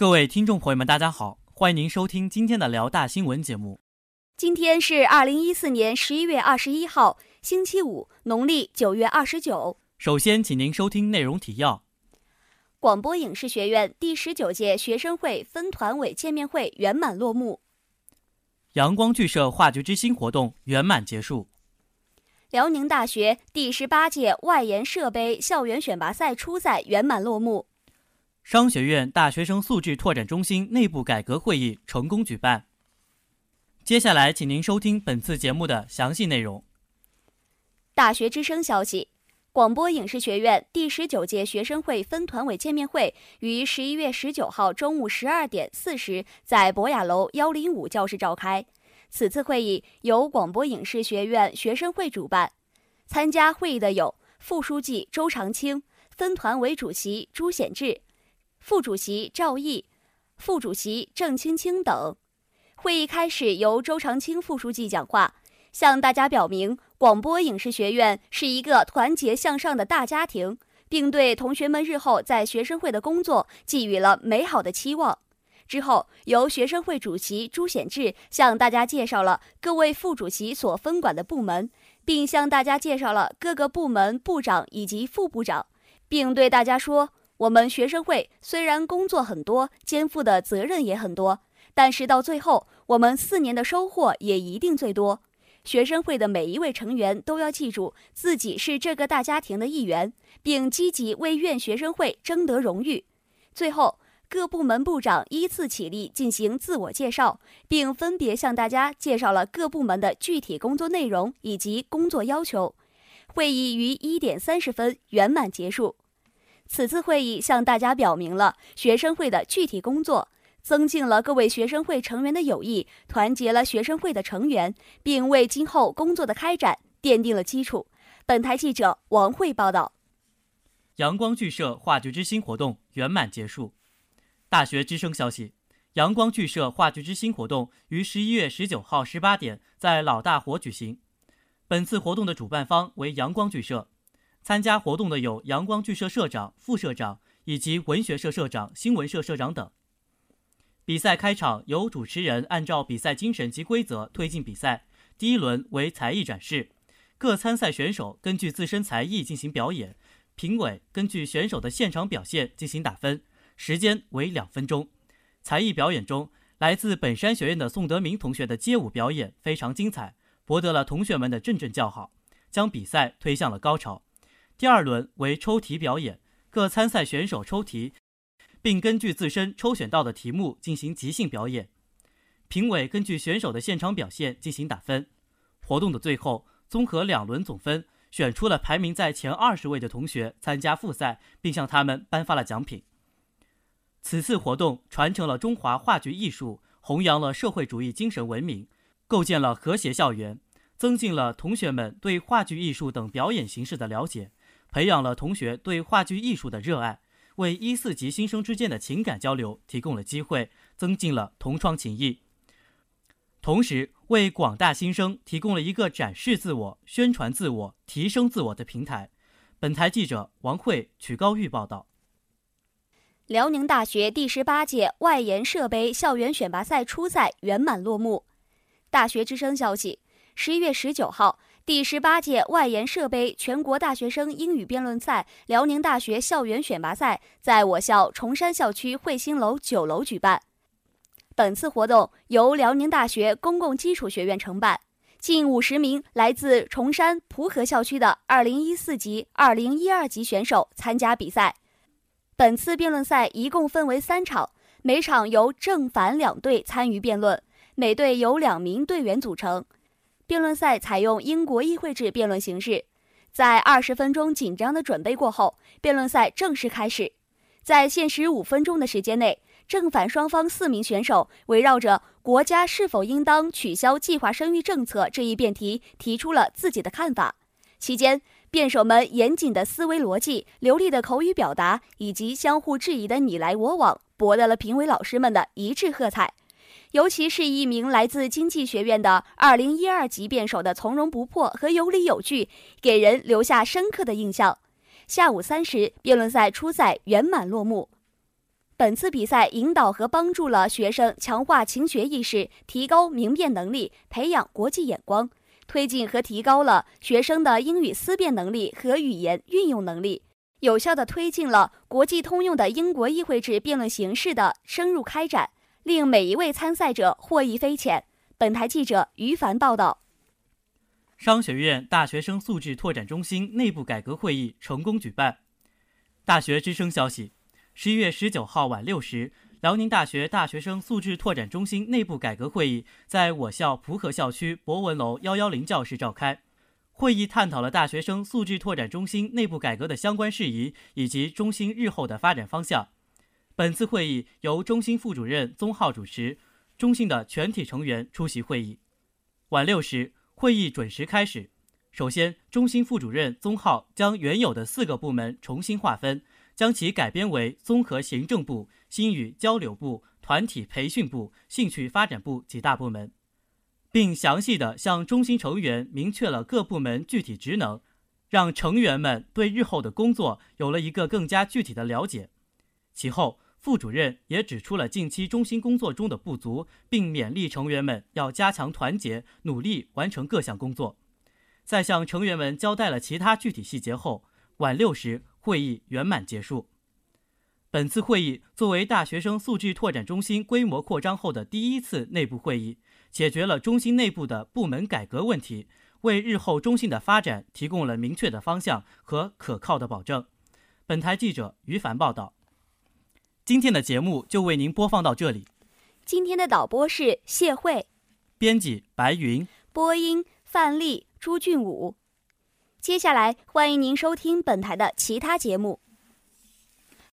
各位听众朋友们，大家好，欢迎您收听今天的辽大新闻节目。今天是二零一四年十一月二十一号，星期五，农历九月二十九。首先，请您收听内容提要：广播影视学院第十九届学生会分团委见面会圆满落幕；阳光剧社话剧之星活动圆满结束；辽宁大学第十八届外研社杯校园选拔赛初赛圆满落幕。商学院大学生素质拓展中心内部改革会议成功举办。接下来，请您收听本次节目的详细内容。大学之声消息：广播影视学院第十九届学生会分团委见面会于十一月十九号中午十二点四十在博雅楼幺零五教室召开。此次会议由广播影视学院学生会主办，参加会议的有副书记周长青、分团委主席朱显志。副主席赵毅、副主席郑青青等。会议开始，由周长青副书记讲话，向大家表明广播影视学院是一个团结向上的大家庭，并对同学们日后在学生会的工作寄予了美好的期望。之后，由学生会主席朱显志向大家介绍了各位副主席所分管的部门，并向大家介绍了各个部门部长以及副部长，并对大家说。我们学生会虽然工作很多，肩负的责任也很多，但是到最后，我们四年的收获也一定最多。学生会的每一位成员都要记住自己是这个大家庭的一员，并积极为院学生会争得荣誉。最后，各部门部长依次起立进行自我介绍，并分别向大家介绍了各部门的具体工作内容以及工作要求。会议于一点三十分圆满结束。此次会议向大家表明了学生会的具体工作，增进了各位学生会成员的友谊，团结了学生会的成员，并为今后工作的开展奠定了基础。本台记者王慧报道。阳光剧社话剧之星活动圆满结束。大学之声消息：阳光剧社话剧之星活动于十一月十九号十八点在老大活举行。本次活动的主办方为阳光剧社。参加活动的有阳光剧社社长、副社长以及文学社社长、新闻社社长等。比赛开场由主持人按照比赛精神及规则推进比赛。第一轮为才艺展示，各参赛选手根据自身才艺进行表演，评委根据选手的现场表现进行打分，时间为两分钟。才艺表演中，来自本山学院的宋德明同学的街舞表演非常精彩，博得了同学们的阵阵叫好，将比赛推向了高潮。第二轮为抽题表演，各参赛选手抽题，并根据自身抽选到的题目进行即兴表演。评委根据选手的现场表现进行打分。活动的最后，综合两轮总分，选出了排名在前二十位的同学参加复赛，并向他们颁发了奖品。此次活动传承了中华话剧艺术，弘扬了社会主义精神文明，构建了和谐校园，增进了同学们对话剧艺术等表演形式的了解。培养了同学对话剧艺术的热爱，为一四级新生之间的情感交流提供了机会，增进了同窗情谊，同时为广大新生提供了一个展示自我、宣传自我、提升自我的平台。本台记者王慧、曲高玉报道。辽宁大学第十八届外研社杯校园选拔赛初赛圆满落幕。大学之声消息，十一月十九号。第十八届外研社杯全国大学生英语辩论赛辽宁大学校园选拔赛在我校崇山校区汇星楼九楼举办。本次活动由辽宁大学公共基础学院承办，近五十名来自崇山蒲河校区的二零一四级、二零一二级选手参加比赛。本次辩论赛一共分为三场，每场由正反两队参与辩论，每队由两名队员组成。辩论赛采用英国议会制辩论形式，在二十分钟紧张的准备过后，辩论赛正式开始。在限时五分钟的时间内，正反双方四名选手围绕着“国家是否应当取消计划生育政策”这一辩题提出了自己的看法。期间，辩手们严谨的思维逻辑、流利的口语表达以及相互质疑的你来我往，博得了评委老师们的一致喝彩。尤其是一名来自经济学院的二零一二级辩手的从容不迫和有理有据，给人留下深刻的印象。下午三时，辩论赛初赛圆满落幕。本次比赛引导和帮助了学生强化勤学意识，提高明辨能力，培养国际眼光，推进和提高了学生的英语思辨能力和语言运用能力，有效地推进了国际通用的英国议会制辩论形式的深入开展，令每一位参赛者获益匪浅。本台记者于凡报道。商学院大学生素质拓展中心内部改革会议成功举办。大学之声消息。十一月十九号晚六时，辽宁大学大学生素质拓展中心内部改革会议在我校浦河校区博文楼幺幺零教室召开。会议探讨了大学生素质拓展中心内部改革的相关事宜以及中心日后的发展方向。本次会议由中心副主任宗浩主持，中心的全体成员出席会议。晚六时，会议准时开始。首先，中心副主任宗浩将原有的四个部门重新划分。将其改编为综合行政部、新语交流部、团体培训部、兴趣发展部几大部门，并详细的向中心成员明确了各部门具体职能，让成员们对日后的工作有了一个更加具体的了解。其后，副主任也指出了近期中心工作中的不足，并勉励成员们要加强团结，努力完成各项工作。在向成员们交代了其他具体细节后，晚六时。会议圆满结束。本次会议作为大学生素质拓展中心规模扩张后的第一次内部会议，解决了中心内部的部门改革问题，为日后中心的发展提供了明确的方向和可靠的保证。本台记者于凡报道。今天的节目就为您播放到这里。今天的导播是谢慧，编辑白云，播音范丽、朱俊武。接下来，欢迎您收听本台的其他节目。